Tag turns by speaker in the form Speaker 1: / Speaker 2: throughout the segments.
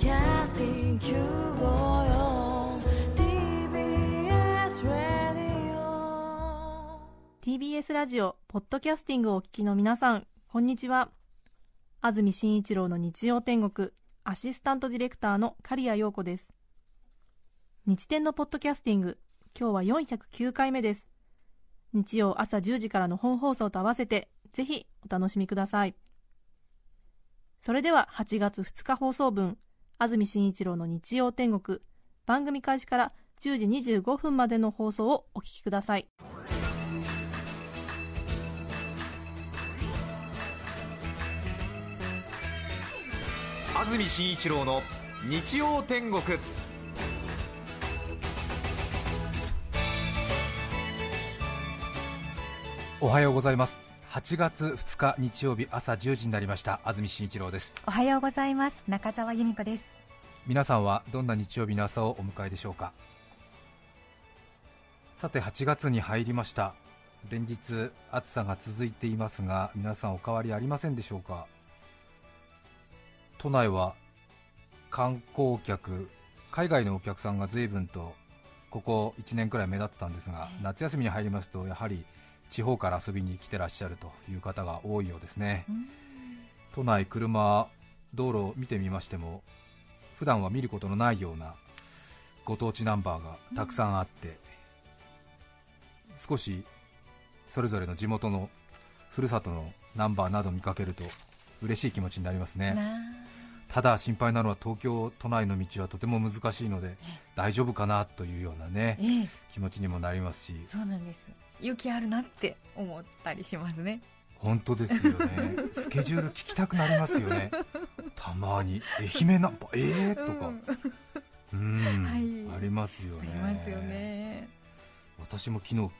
Speaker 1: Podcasting 954 TBS Radio
Speaker 2: TBS ラジオポッドキャスティングをお聞きの皆さんこんにちは。安住紳一郎の日曜天国アシスタントディレクターの刈谷陽子です。日天のポッドキャスティング今日は409回目です。日曜朝10時からの本放送と合わせてぜひお楽しみください。それでは8月2日放送分安住紳一郎の日曜天国。番組開始から10時25分までの放送をお聞きください。
Speaker 3: 安住紳一郎の日曜天国。おはようございます8月2日日曜日朝10時になりました。安住紳一郎です。
Speaker 4: おはようございます。中澤由美子です。
Speaker 3: 皆さんはどんな日曜日の朝をお迎えでしょうか？さて8月に入りました。連日暑さが続いていますが皆さんお変わりありませんでしょうか？都内は観光客海外のお客さんが随分とここ1年くらい目立ってたんですが夏休みに入りますとやはり地方から遊びに来てらっしゃるという方が多いようですね。都内車道路を見てみましても普段は見ることのないようなご当地ナンバーがたくさんあって、少しそれぞれの地元のふるさとのナンバーなど見かけると嬉しい気持ちになりますね。ただ心配なのは東京都内の道はとても難しいので大丈夫かなというようなね
Speaker 4: ええ。
Speaker 3: 気持ちにもなりますし。
Speaker 4: そうなんです雪あるなって思ったりしますね。
Speaker 3: 本当ですよね。スケジュール聞きたくなりますよね。たまに。愛媛ナンバーえーとか。うん、
Speaker 4: はい。
Speaker 3: ありますよ
Speaker 4: あ
Speaker 3: ね
Speaker 4: りますよね。
Speaker 3: 私も昨日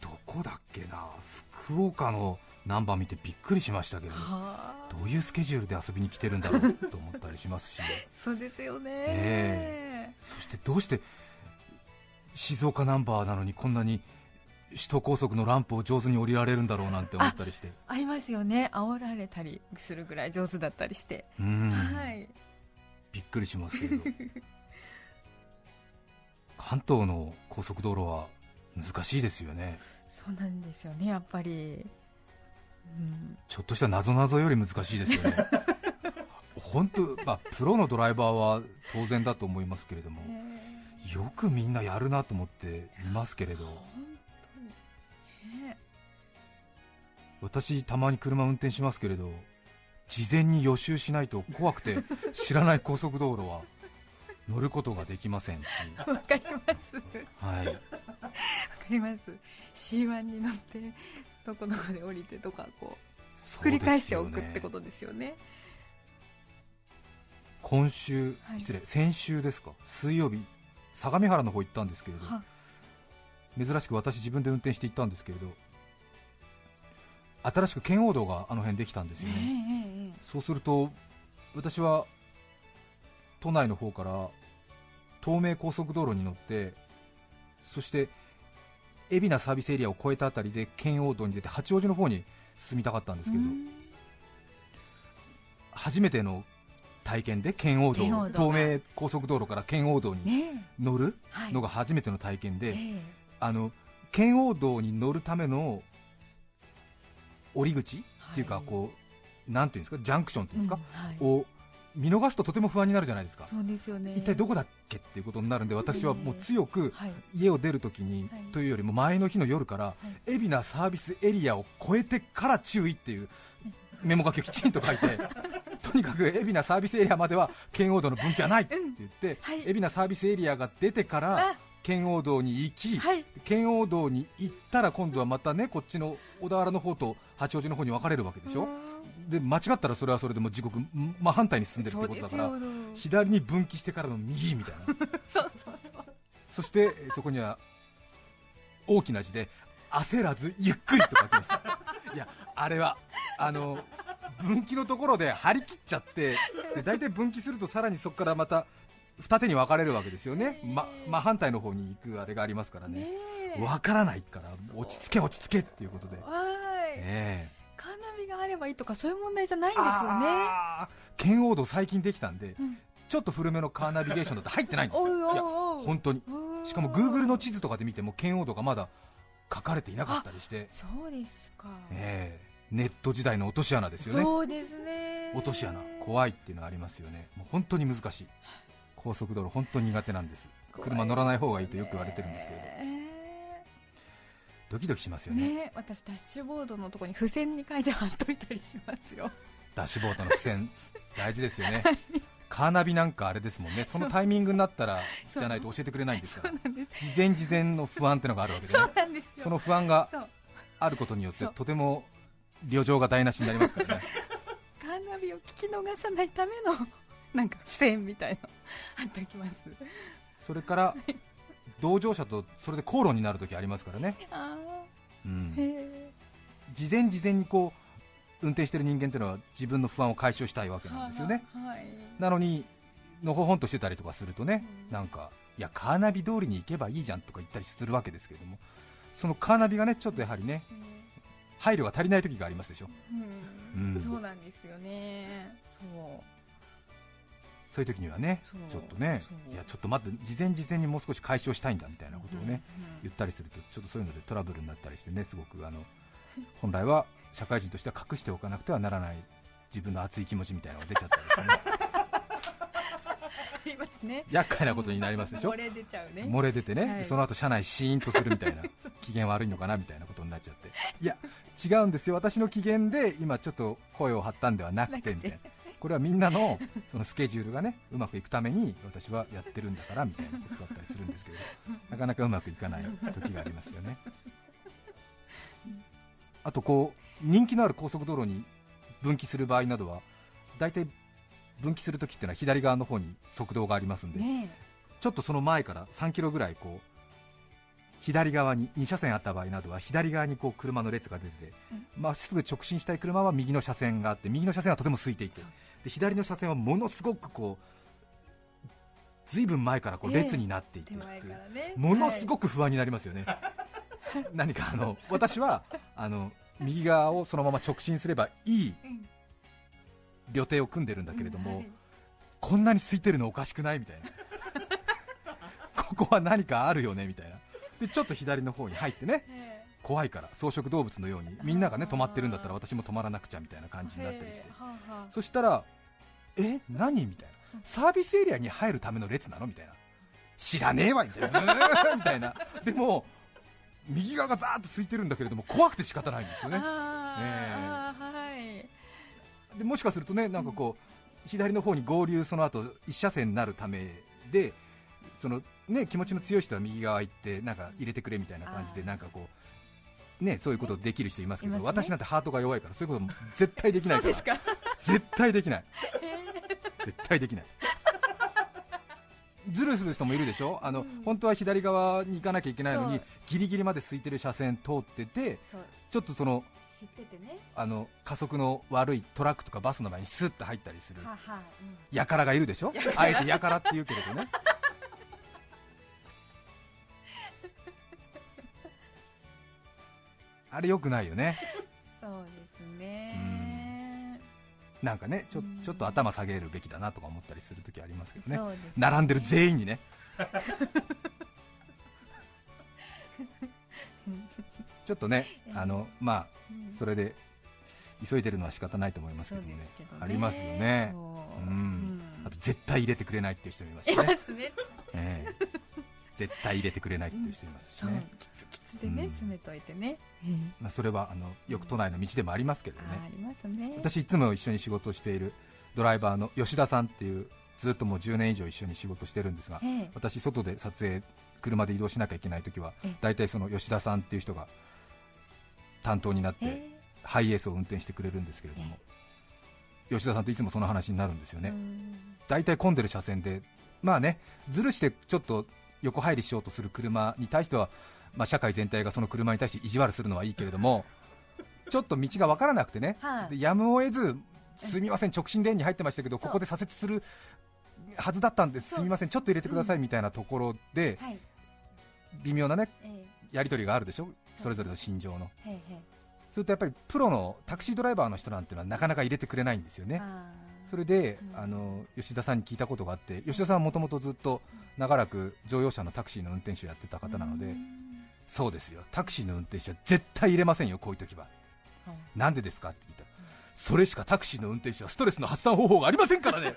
Speaker 3: どこだっけな。福岡のナンバー見てびっくりしましたけど
Speaker 4: はあ。
Speaker 3: どういうスケジュールで遊びに来てるんだろうと思ったりしますし。
Speaker 4: そうですよね、
Speaker 3: え。そしてどうして静岡ナンバーなのにこんなに首都高速のランプを上手に降りられるんだろうなんて思ったりして。
Speaker 4: ありますよね。煽られたりするぐらい上手だったりして、
Speaker 3: うん、
Speaker 4: はい。
Speaker 3: びっくりしますけど。関東の高速道路は難しいですよね。
Speaker 4: そうなんですよねやっぱり、うん、
Speaker 3: ちょっとした謎々より難しいですよね。本当、まあ、プロのドライバーは当然だと思いますけれども。よくみんなやるなと思っていますけれど私たまに車運転しますけれど事前に予習しないと怖くて知らない高速道路は乗ることができませんし、
Speaker 4: わかります。
Speaker 3: はい、
Speaker 4: わかります。C1 に乗ってどこどこで降りてとかこう繰り返しておくってこととですよね。
Speaker 3: 今週、
Speaker 4: はい。
Speaker 3: 失礼先週ですか？水曜日相模原の方行ったんですけれど
Speaker 4: は。
Speaker 3: 珍しく私自分で運転して行ったんですけれど新しく圏央道があの辺できたんです
Speaker 4: ええ
Speaker 3: よね、
Speaker 4: えええ。
Speaker 3: そうすると私は都内の方から東名高速道路に乗ってそして海老名サービスエリアを越えたあたりで圏央道に出て八王子の方に進みたかったんですけど、
Speaker 4: うん。
Speaker 3: 初めての体験で圏央道東名高速道路から圏央道に
Speaker 4: ね
Speaker 3: 乗るのが初めての体験で、
Speaker 4: ええ。
Speaker 3: あの圏央道に乗るための降り口っていうか、
Speaker 4: はい。
Speaker 3: こうなんていうんですかジャンクションっていうんですか、を見逃すととても不安になるじゃないですか、
Speaker 4: そうですよね。
Speaker 3: 一体どこだっけっていうことになるんで、私はもう強く
Speaker 4: はい。
Speaker 3: 家を出るときに、
Speaker 4: はい。
Speaker 3: というよりも前の日の夜から、海老名サービスエリアを越えてから注意っていうメモ書きをきちんと書いて、とにかく海老名サービスエリアまでは圏央道の分岐はないって言って、
Speaker 4: はい。
Speaker 3: 海老名サービスエリアが出てから
Speaker 4: あ。
Speaker 3: 圏央道に行き、
Speaker 4: はい。
Speaker 3: 圏央道に行ったら今度はまたねこっちの小田原の方と八王子の方に分かれるわけでしょ、で間違ったらそれはそれでもう時刻真反対に進んでるってことだから左に分岐してからの右みたいな。
Speaker 4: そうそうそう。
Speaker 3: そしてえーそこには大きな字で焦らずゆっくりと書きました。いやあれはあの分岐のところで張り切っちゃってで大体分岐するとさらにそこからまた二手に分かれるわけですよね、ま真反対の方に行くあれがありますからね。
Speaker 4: ねえ。
Speaker 3: 分からないから落ち着け落ち着けっていうことで、
Speaker 4: はい。
Speaker 3: え。
Speaker 4: かなりビがあればいいとかそういう問題じゃないんですよね。
Speaker 3: 圏央道最近できたんで、
Speaker 4: うん。
Speaker 3: ちょっと古めのカーナビゲーションだと入ってないんですよ。いや本当に。
Speaker 4: うん。
Speaker 3: しかも Google の地図とかで見ても圏央道がまだ書かれていなかったりして、
Speaker 4: そうですか、
Speaker 3: ええ。ネット時代の落とし穴ですよね。
Speaker 4: そうですね。
Speaker 3: 落とし穴。怖いっていうのがありますよね。もう本当に難しい高速道路本当に苦手なんです。車乗らない方がいいとよく言われてるんですけれど。
Speaker 4: え
Speaker 3: ドキドキしますよ
Speaker 4: ー
Speaker 3: ね。
Speaker 4: ね私ダッシュボードのところに付箋に書いて貼っといたりしますよ。
Speaker 3: ダッシュボードの付箋 大事ですよね。カーナビなんかあれですもんね。そのタイミングになったらじゃないと教えてくれないんですから。事前事前の不安ってのがあるわけでね
Speaker 4: そうなんですよ。
Speaker 3: その不安があることによってとても旅情が台無しになりますからね。
Speaker 4: カーナビを聞き逃さないためのなんか付箋みたいの貼っておきます
Speaker 3: それから同乗者とそれで口論になるときありますからね、事前事前にこう運転してる人間っていうのは自分の不安を解消したいわけなんですよね
Speaker 4: はい
Speaker 3: なのにのほほんとしてたりとかするとね、
Speaker 4: うん
Speaker 3: なんかいやカーナビ通りに行けばいいじゃんとか言ったりするわけですけれどもそのカーナビがねちょっとやはりね配慮が足りない時がありますでしょ
Speaker 4: うん
Speaker 3: うん
Speaker 4: そうなんですよねそう
Speaker 3: そういう時にはねちょっとねいやちょっと待って事前事前にもう少し解消したいんだみたいなことをね、
Speaker 4: うんうん
Speaker 3: 言ったりするとちょっとそういうのでトラブルになったりしてねすごくあの本来は社会人としては隠しておかなくてはならない自分の熱い気持ちみたいなのが出ちゃったりしてね。
Speaker 4: ありますね。
Speaker 3: 厄介なことになりますでしょ？
Speaker 4: 漏れ出ちゃうね。
Speaker 3: 漏れ出てね、
Speaker 4: はい。
Speaker 3: その後車内シーンとするみたいな 機嫌悪いのかなみたいなことになっちゃって。いや違うんですよ。私の機嫌で今ちょっと声を張ったんではなく
Speaker 4: て
Speaker 3: みたいなこれはみんなの そのスケジュールがねうまくいくために私はやってるんだからみたいなことだったりするんですけどなかなかうまくいかない時がありますよね。あとこう人気のある高速道路に分岐する場合などは大体分岐するときっていうのは左側の方に側道がありますんで、
Speaker 4: ね
Speaker 3: ちょっとその前から3キロぐらいこう左側に2車線あった場合などは左側にこう車の列が出てまっすぐ直進したい車は右の車線があって右の車線はとても空いていてで左の車線はものすごくこうずいぶん前からこう
Speaker 4: ええ。
Speaker 3: 列になっていってものすごく不安になりますよね、何かあの私はあの右側をそのまま直進すればいい
Speaker 4: はいうん。
Speaker 3: 予定を組んでるんだけれども、
Speaker 4: はい。
Speaker 3: こんなに空いてるのおかしくないみたいな。ここは何かあるよねみたいなでちょっと左の方に入ってね。
Speaker 4: え
Speaker 3: 怖いから草食動物のようにみんながね止まってるんだったら私も止まらなくちゃみたいな感じ
Speaker 4: え
Speaker 3: になったりして。そしたらえ何？みたいな。サービスエリアに入るための列なの？みたいな。知らねえわみたいな。みたいな。でも右側がザーッと空いてるんだけれども怖くて仕方ないんですよね。でもしかするとねなんかこう左の方に合流その後一車線になるためでそのね気持ちの強い人は右側行ってなんか入れてくれみたいな感じでなんかこうねそういうことできる人いますけど
Speaker 4: ね。
Speaker 3: 私なんてハートが弱いからそういうこと絶対できないから。
Speaker 4: ですか？
Speaker 3: 絶対できない。絶対できない。ズルする人もいるでしょ？あの、
Speaker 4: うん。
Speaker 3: 本当は左側に行かなきゃいけないのにギリギリまで空いてる車線通っててちょっとその
Speaker 4: 知っててね。
Speaker 3: あの加速の悪いトラックとかバスの前にスッと入ったりする
Speaker 4: はあはあうん。
Speaker 3: やからがいるでしょ？あえてやからって言うけれどねあれよくないよね。
Speaker 4: そうですね。
Speaker 3: なんかねちょ
Speaker 4: うん。
Speaker 3: ちょっと頭下げるべきだなとか思ったりするときありますけどね。
Speaker 4: ね。
Speaker 3: 並んでる全員にね。ちょっとねあのまあ
Speaker 4: うん。
Speaker 3: それで急いでるのは仕方ないと思いますけどもね。
Speaker 4: ね。
Speaker 3: ありますよね。
Speaker 4: そう。
Speaker 3: うん。
Speaker 4: うん。
Speaker 3: あと絶対入れてくれないっていう人もいますね。
Speaker 4: ますね。
Speaker 3: ええ絶対入れてくれないっていう人いますしね、
Speaker 4: キツキツでね
Speaker 3: うん。
Speaker 4: 詰めといてね。
Speaker 3: まあ、それはあのよく都内の道でもありますけどね、
Speaker 4: あありますね。
Speaker 3: 私いつも一緒に仕事をしているドライバーの吉田さんっていうずっともう10年以上一緒に仕事してるんですが
Speaker 4: ええ。
Speaker 3: 私外で撮影車で移動しなきゃいけない時は
Speaker 4: ええ。
Speaker 3: 大体その吉田さんっていう人が担当になって
Speaker 4: え
Speaker 3: ハイエースを運転してくれるんですけれども吉田さんといつもその話になるんですよ
Speaker 4: え
Speaker 3: ね大体混んでる車線でまあねずるしてちょっと横入りしようとする車に対してはまあ社会全体がその車に対して意地悪するのはいいけれども ちょっと道が分からなくてね
Speaker 4: は
Speaker 3: やむを得ず、すみません、直進レーンに入ってましたけど、ここで左折するはずだったんです、すみません、ちょっと入れてくださいみたいなところで、
Speaker 4: はい。
Speaker 3: 微妙なね
Speaker 4: え
Speaker 3: やり取りがあるでしょ、それぞれの心情の、
Speaker 4: えへいへい。
Speaker 3: それとやっぱりプロのタクシードライバーの人なんてのはなかなか入れてくれないんですよね、それで、
Speaker 4: うん。
Speaker 3: あの吉田さんに聞いたことがあって、吉田さんはもともとずっと長らく乗用車のタクシーの運転手をやってた方なので、そうですよ、タクシーの運転手は絶対入れませんよ、こういう時は。
Speaker 4: はい。
Speaker 3: なんでですかって聞いたら、それしかタクシーの運転手はストレスの発散方法がありませんからね。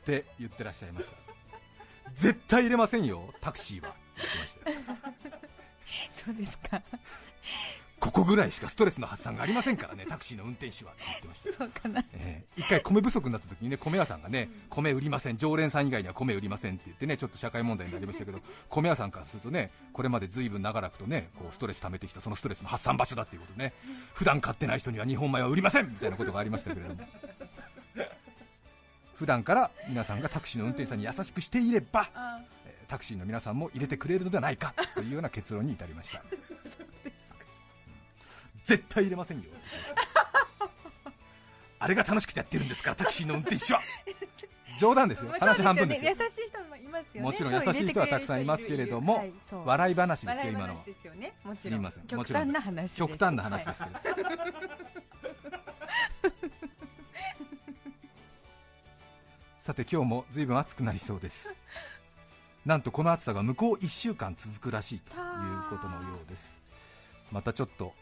Speaker 3: って言ってらっしゃいました。絶対入れませんよタクシーは。言ってましたよ。
Speaker 4: そうですか
Speaker 3: ここぐらいしかストレスの発散がありませんからね タクシーの運転手は。って言ってましたよ
Speaker 4: そうかな。
Speaker 3: えー一回米不足になった時にね米屋さんがね米売りません常連さん以外には米売りませんって言ってねちょっと社会問題になりましたけど 米屋さんからするとねこれまでずいぶん長らくとねこうストレス溜めてきたそのストレスの発散場所だっていうことでね普段買ってない人には日本米は売りませんみたいなことがありましたけれども。普段から皆さんがタクシーの運転手さんに優しくしていればタクシーの皆さんも入れてくれるのではないかというような結論に至りました絶対入れませんよ。あれが楽しくてやってるんですからタクシーの運転手は。冗談ですよ。話半分ですよ。
Speaker 4: 優しい人もいますよね。
Speaker 3: もちろん優しい人はたくさんいますけれども、
Speaker 4: はい
Speaker 3: 笑い話ですよ今の。は
Speaker 4: 話ですよね。もちろん。極端な話です
Speaker 3: 極端な話です
Speaker 4: はい。
Speaker 3: けど、さて今日もずいぶん暑くなりそうです。なんとこの暑さが向こう1週間続くらしいということのようです。またちょっと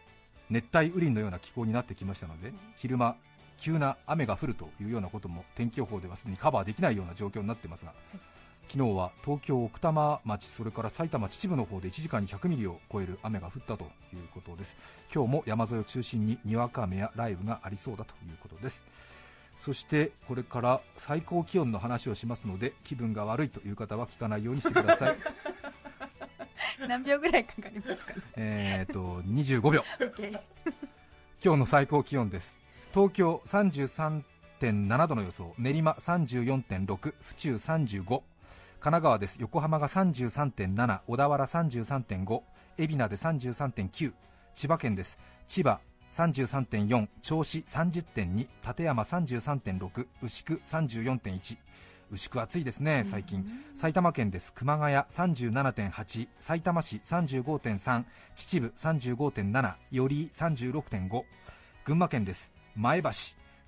Speaker 3: 熱帯雨林のような気候になってきましたので昼間急な雨が降るというようなことも天気予報ではすでにカバーできないような状況になっていますが、昨日は東京奥多摩町それから埼玉秩父の方で1時間に100ミリを超える雨が降ったということです。今日も山沿いを中心ににわか雨や雷雨がありそうだということです。そしてこれから最高気温の話をしますので気分が悪いという方は聞かないようにしてください。
Speaker 4: 何秒ぐらいかかりますかね？
Speaker 3: えーと25秒。今日の最高気温です。東京33.7度の予想。練馬34.6府中35神奈川です。横浜が33.7小田原33.5海老名で33.9千葉県です。千葉33.4銚子30.2館山33.6牛久34.1牛久暑いですね最近。埼玉県です。熊谷37.8さいたま市35.3秩父35.7寄居36.5群馬県です。前橋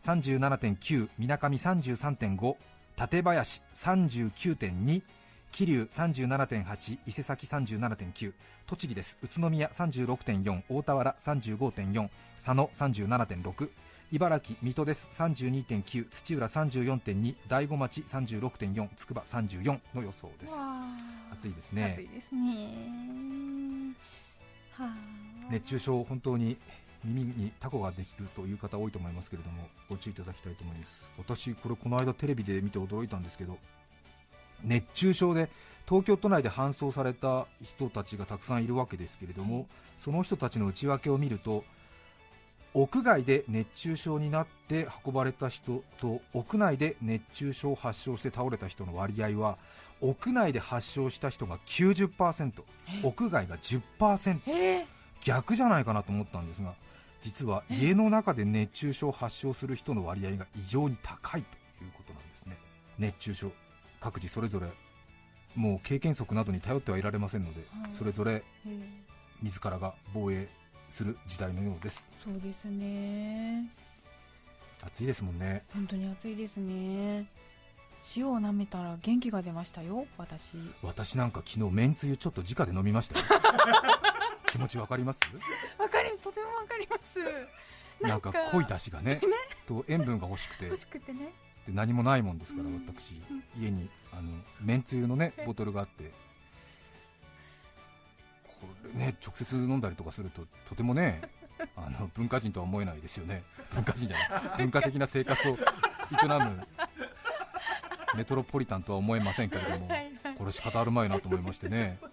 Speaker 3: 37.9みなかみ33.5館林39.2桐生37.8伊勢崎37.9栃木です。宇都宮36.4大田原35.4佐野37.6茨城水戸です。32.9土浦34.2大子町36.4つくば34の予想です。暑いですね。
Speaker 4: 暑いですね。はあ。
Speaker 3: 熱中症本当に耳にタコができるという方多いと思いますけれどもご注意いただきたいと思います。私これこの間テレビで見て驚いたんですけど熱中症で東京都内で搬送された人たちがたくさんいるわけですけれどもその人たちの内訳を見ると屋外で熱中症になって運ばれた人と屋内で熱中症を発症して倒れた人の割合は屋内で発症した人が90%屋外が10%
Speaker 4: え？
Speaker 3: 逆じゃないかなと思ったんですが実は家の中で熱中症を発症する人の割合が異常に高いということなんですね。熱中症各自それぞれもう経験則などに頼ってはいられませんので、
Speaker 4: はい。
Speaker 3: それぞれ自らが防衛する時代のようです。
Speaker 4: そうですね。
Speaker 3: 暑いですもんね。
Speaker 4: 本当に暑いですね。塩を舐めたら元気が出ましたよ私。
Speaker 3: 私なんか昨日めんつゆちょっと直で飲みましたよ。気持ちわかります？
Speaker 4: わかりとてもわかります。
Speaker 3: なんか濃い出汁がねと塩分が欲しくて。
Speaker 4: 欲しくてね。
Speaker 3: で何もないもんですから、
Speaker 4: うん。
Speaker 3: 私。家にあのめんつゆのねボトルがあってこれね直接飲んだりとかするととてもね あの文化人とは思えないですよね。文化人じゃない。文化的な生活を営むメトロポリタンとは思えませんけれどもこれ仕方あるまいなと思いましてね。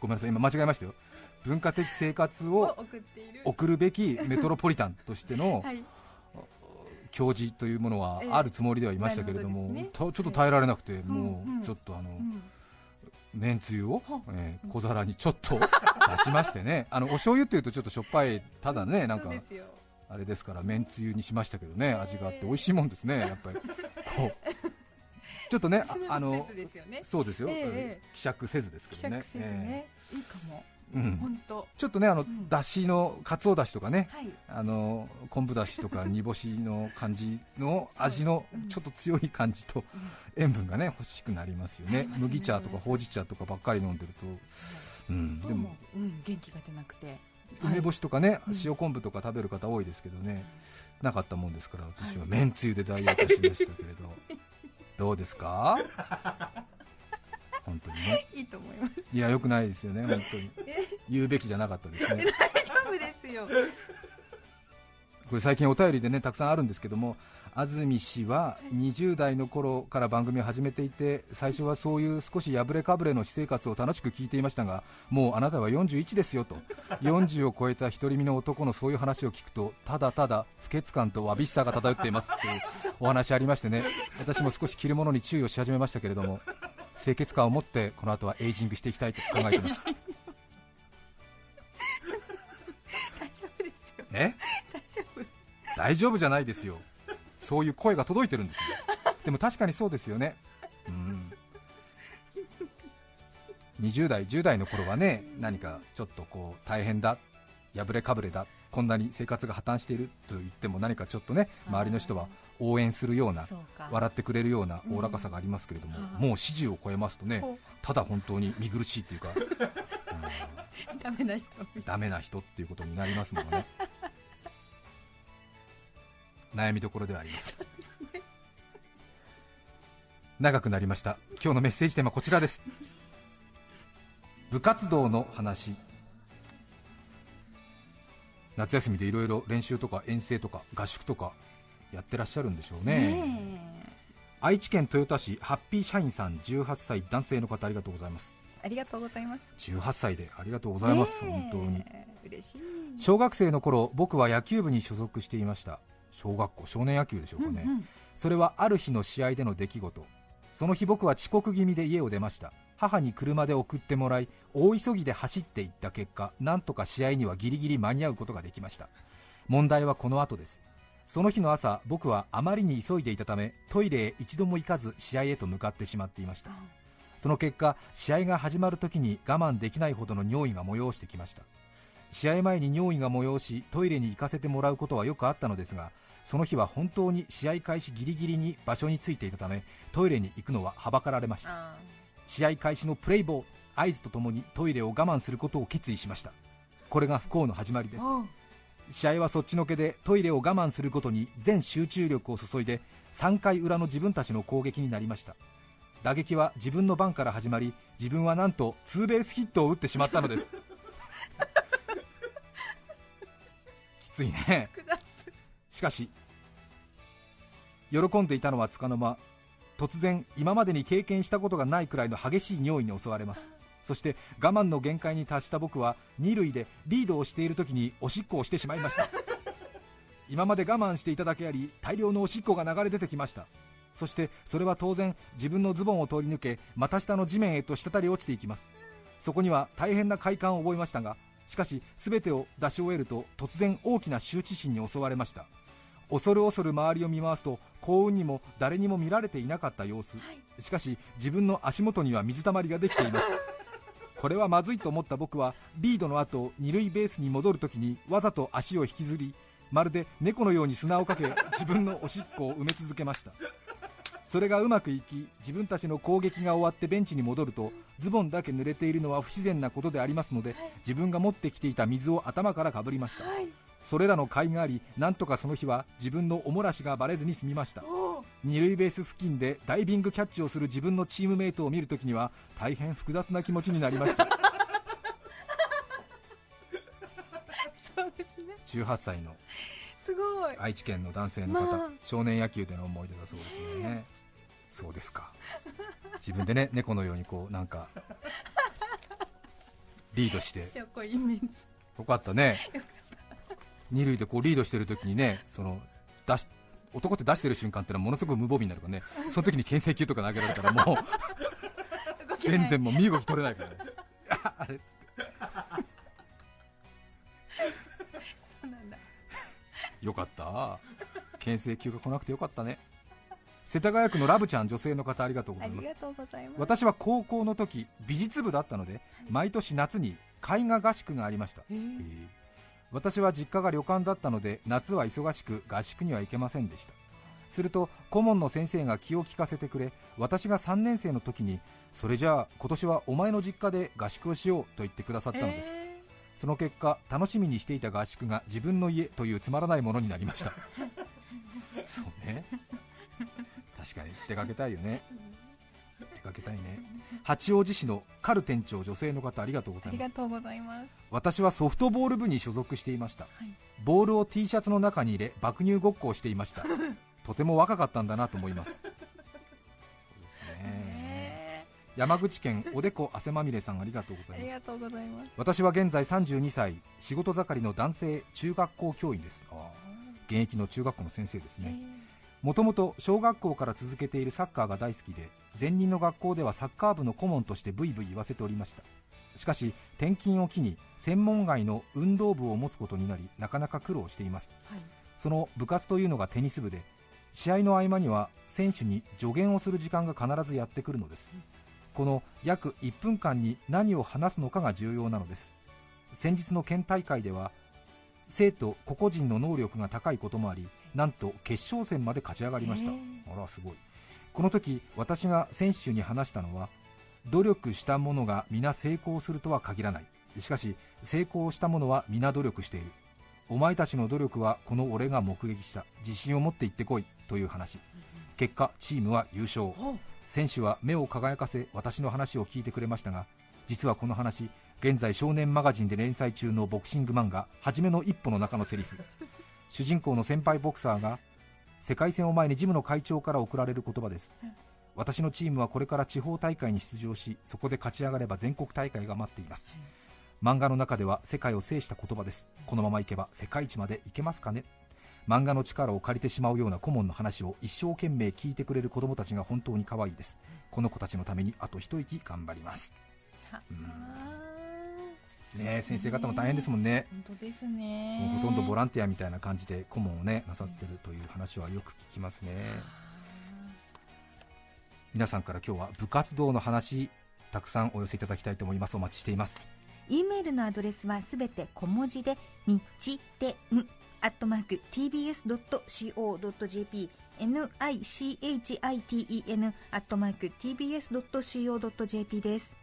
Speaker 3: ごめんなさい。今間違えましたよ。文化的生活
Speaker 4: を
Speaker 3: を
Speaker 4: 送る。
Speaker 3: べきメトロポリタンとしての
Speaker 4: はい。
Speaker 3: 教示というものは
Speaker 4: ええ。
Speaker 3: あるつもりではいましたけれども、ちょっと耐えられなくて、
Speaker 4: ん
Speaker 3: も
Speaker 4: うん。
Speaker 3: うちょっとあの、
Speaker 4: うん
Speaker 3: めんつゆを
Speaker 4: は、
Speaker 3: えー小皿にちょっと出しましてね、あのお醤油っていうとちょっとしょっぱい、ただね、なんかあれですから、めんつゆにしましたけどね、味があって美味しいもんですね、やっぱり。こう。ちょっとねあのそうですよ、希釈せずですけ
Speaker 4: 希
Speaker 3: どね。
Speaker 4: いいかも本当。
Speaker 3: ちょっとねあの、
Speaker 4: ん。
Speaker 3: だしのかつおだしとかね。
Speaker 4: はい。
Speaker 3: あの昆布だしとか 煮干しの感じの味の
Speaker 4: うん。
Speaker 3: ちょっと強い感じと塩分がね欲しくなりますよね。麦茶とかほうじ茶とかばっかり飲んでると、うん、でも
Speaker 4: どうん、元気が出なくて。
Speaker 3: 梅干しとかね、
Speaker 4: うん。
Speaker 3: 塩昆布とか食べる方多いですけどね、なかったもんですから私は
Speaker 4: はい
Speaker 3: めんつゆで代用いたしましたけれど、どうですか？本当にね。
Speaker 4: いいと思います。
Speaker 3: いやよくないですよね本当に言うべきじゃなかったですね。
Speaker 4: 大丈夫ですよ。
Speaker 3: これ最近お便りでねたくさんあるんですけども安住氏は20代の頃から番組を始めていて最初はそういう少し破れかぶれの私生活を楽しく聞いていましたがもうあなたは41ですよと。40を超えた独り身の男のそういう話を聞くとただただ不潔感とわびしさが漂っていますっていうお話ありましてね。私も少し着るものに注意をし始めましたけれども清潔感を持ってこの後はエイジングしていきたいと考えていますえ？
Speaker 4: 大丈夫。
Speaker 3: 大丈夫じゃないですよ。そういう声が届いてるんですよ。でも確かにそうですよね。うん。20代10代の頃はね何かちょっとこう大変だ破れかぶれだこんなに生活が破綻していると言っても何かちょっとね周りの人は応援するような笑ってくれるようなおおらかさがありますけれども、
Speaker 4: うん。
Speaker 3: もう40を超えますとね
Speaker 4: こ
Speaker 3: ただ本当に見苦しいっていうか、
Speaker 4: う ダメな人。
Speaker 3: うんダメな人っていうことになりますもんね悩みどころではあります。長くなりました。今日のメッセージテーマはこちらです。部活動の話。夏休みでいろいろ練習とか遠征とか合宿とかやってらっしゃるんでしょうね。
Speaker 4: ね
Speaker 3: 愛知県豊田市ハッピー社員さん18歳男性の方ありがとうございます。
Speaker 4: えありがとうございます。
Speaker 3: 18歳でありがとうございます、
Speaker 4: ねえ。
Speaker 3: 本当に。小学生の頃僕は野球部に所属していました小学校少年野球でしょうかね、
Speaker 4: うんうん。
Speaker 3: それはある日の試合での出来事。その日僕は遅刻気味で家を出ました。母に車で送ってもらい大急ぎで走っていった結果なんとか試合にはギリギリ間に合うことができました。問題はこの後です。その日の朝僕はあまりに急いでいたためトイレへ一度も行かず試合へと向かってしまっていました。その結果試合が始まる時に我慢できないほどの尿意が催してきました。試合前に尿意が催しトイレに行かせてもらうことはよくあったのですがその日は本当に試合開始ギリギリに場所に着いていたためトイレに行くのははばかられました。
Speaker 4: あ
Speaker 3: 試合開始のプレイボール合図とともにトイレを我慢することを決意しました。これが不幸の始まりです。試合はそっちのけでトイレを我慢することに全集中力を注いで3回裏の自分たちの攻撃になりました。打撃は自分の番から始まり自分はなんとツーベースヒットを打ってしまったのです。きついね。
Speaker 4: 複雑
Speaker 3: しかし喜んでいたのはつかの間突然今までに経験したことがないくらいの激しい尿意に襲われます。そして我慢の限界に達した僕は二塁でリードをしている時におしっこをしてしまいました。今まで我慢していただけあり大量のおしっこが流れ出てきました。そしてそれは当然自分のズボンを通り抜け股下の地面へと滴り落ちていきます。そこには大変な快感を覚えましたがしかし全てを出し終えると突然大きな羞恥心に襲われました。恐る恐る周りを見回すと幸運にも誰にも見られていなかった様子。しかし自分の足元には水たまりができています。これはまずいと思った僕はリードの後二塁ベースに戻るときにわざと足を引きずりまるで猫のように砂をかけ自分のおしっこを埋め続けました。それがうまくいき自分たちの攻撃が終わってベンチに戻るとズボンだけ濡れているのは不自然なことでありますので自分が持ってきていた水を頭からかぶりました。
Speaker 4: はい
Speaker 3: それらの甲斐がありなんとかその日は自分のおもらしがバレずに済みました。二塁ベース付近でダイビングキャッチをする自分のチームメイトを見るときには大変複雑な気持ちになりました。
Speaker 4: そうですね。
Speaker 3: 18歳の
Speaker 4: すごい。
Speaker 3: 愛知県の男性の方、
Speaker 4: まあ。
Speaker 3: 少年野球での思い出だそうですよね、そうですか。自分でね猫のようにこうなんか リードして。よかったね二塁でこうリードしてる時にねその出し男って出してる瞬間ってのはものすごく無防備になるからね。その時に牽制球とか投げられたらもう全然もう身動き取れないからね。ああれ。
Speaker 4: そうなんだ。
Speaker 3: よかった。牽制球が来なくてよかったね。世田谷区のラブちゃん女性の方ありがとうございます。
Speaker 4: ありがとうございます。
Speaker 3: 私は高校の時美術部だったので毎年夏に絵画合宿がありました、
Speaker 4: えー。
Speaker 3: えー私は実家が旅館だったので夏は忙しく合宿には行けませんでした。すると顧問の先生が気を利かせてくれ私が3年生の時にそれじゃあ今年はお前の実家で合宿をしようと言ってくださったのです、
Speaker 4: え。
Speaker 3: その結果楽しみにしていた合宿が自分の家というつまらないものになりました。そうね。確かに。出かけたいよね。出かけたいね。八王子市のカル店長女性の方ありがとうございます。
Speaker 4: ーありがとうございます。
Speaker 3: 私はソフトボール部に所属していました、
Speaker 4: い。
Speaker 3: ボールを T シャツの中に入れ爆乳ごっこをしていました。とても若かったんだなと思います。そうですね。
Speaker 4: ね
Speaker 3: 山口県おでこ汗まみれさんありがとうございます。
Speaker 4: ありがとうございます。
Speaker 3: 私は現在32歳。仕事盛りの男性中学校教員です。現役の中学校の先生ですねもともと小学校から続けているサッカーが大好きで前任の学校ではサッカー部の顧問としてブイブイ言わせておりました。しかし転勤を機に専門外の運動部を持つことになりなかなか苦労しています。
Speaker 4: はい。
Speaker 3: その部活というのがテニス部で試合の合間には選手に助言をする時間が必ずやってくるのです。この約1分間に何を話すのかが重要なのです。先日の県大会では生徒個々人の能力が高いこともありなんと決勝戦まで勝ち上がりました。
Speaker 4: へ
Speaker 3: あらすごい。この時私が選手に話したのは努力した者が皆成功するとは限らない。しかし成功した者は皆努力している。お前たちの努力はこの俺が目撃した。自信を持って行ってこい。という話。結果チームは優勝。選手は目を輝かせ私の話を聞いてくれましたが実はこの話現在少年マガジンで連載中のボクシング漫画「はじめの一歩」の中のセリフ主人公の先輩ボクサーが世界戦を前にジムの会長から贈られる言葉です。私のチームはこれから地方大会に出場しそこで勝ち上がれば全国大会が待っています。漫画の中では世界を制した言葉です。このままいけば世界一までいけますかね。漫画の力を借りてしまうような顧問の話を一生懸命聞いてくれる子供たちが本当に可愛いです。この子たちのためにあと一息頑張ります。
Speaker 4: は
Speaker 3: ねえ先生方も大変ですもんね。
Speaker 4: 本当ですね。
Speaker 3: もうほとんどボランティアみたいな感じで顧問をねなさってるという話はよく聞きますね。皆さんから今日は部活動の話たくさんお寄せいただきたいと思います。お待ちしています。
Speaker 5: E メールのアドレスはすべて小文字で、にちてん、アットマーク、tbs.co.jp、nichiten、アットマーク、tbs.co.jp です。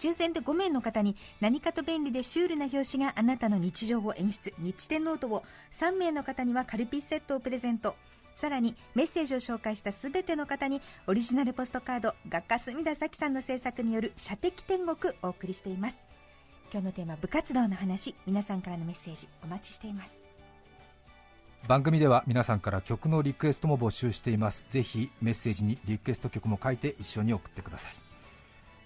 Speaker 5: 抽選で5名の方に何かと便利でシュールな表紙があなたの日常を演出、日天ノートを3名の方にはカルピスセットをプレゼント。さらにメッセージを紹介したすべての方にオリジナルポストカード画家隅田咲さんの制作による射的天国お送りしています。今日のテーマ部活動の話皆さんからのメッセージお待ちしています。
Speaker 3: 番組では皆さんから曲のリクエストも募集しています。ぜひメッセージにリクエスト曲も書いて一緒に送ってください。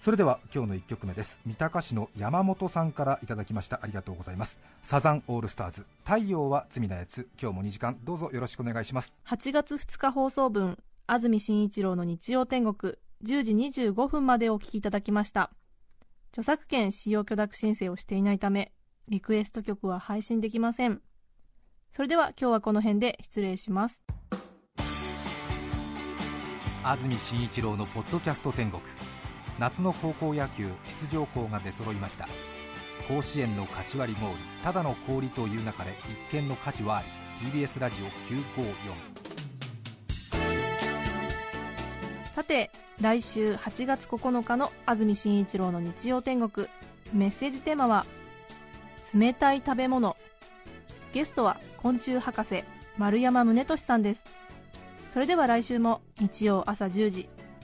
Speaker 3: それでは今日の1曲目です。三鷹市の山本さんからいただきました。ありがとうございます。サザンオールスターズ。太陽は罪なやつ。今日も2時間。どうぞよろしくお願いします。
Speaker 2: 8月2日放送分。安住紳一郎の日曜天国。10時25分までお聞きいただきました。著作権使用許諾申請をしていないためリクエスト曲は配信できません。それでは今日はこの辺で失礼します。
Speaker 3: 安住紳一郎のポッドキャスト天国夏の高校野球出場校が出揃いました。甲子園の勝ち割り毛利ただの氷という中で一見の価値はあり TBS ラジオ954
Speaker 2: さて来週8月9日の安住紳一郎の日曜天国。メッセージテーマは冷たい食べ物。ゲストは昆虫博士丸山宗俊さんです。それでは来週も日曜朝10時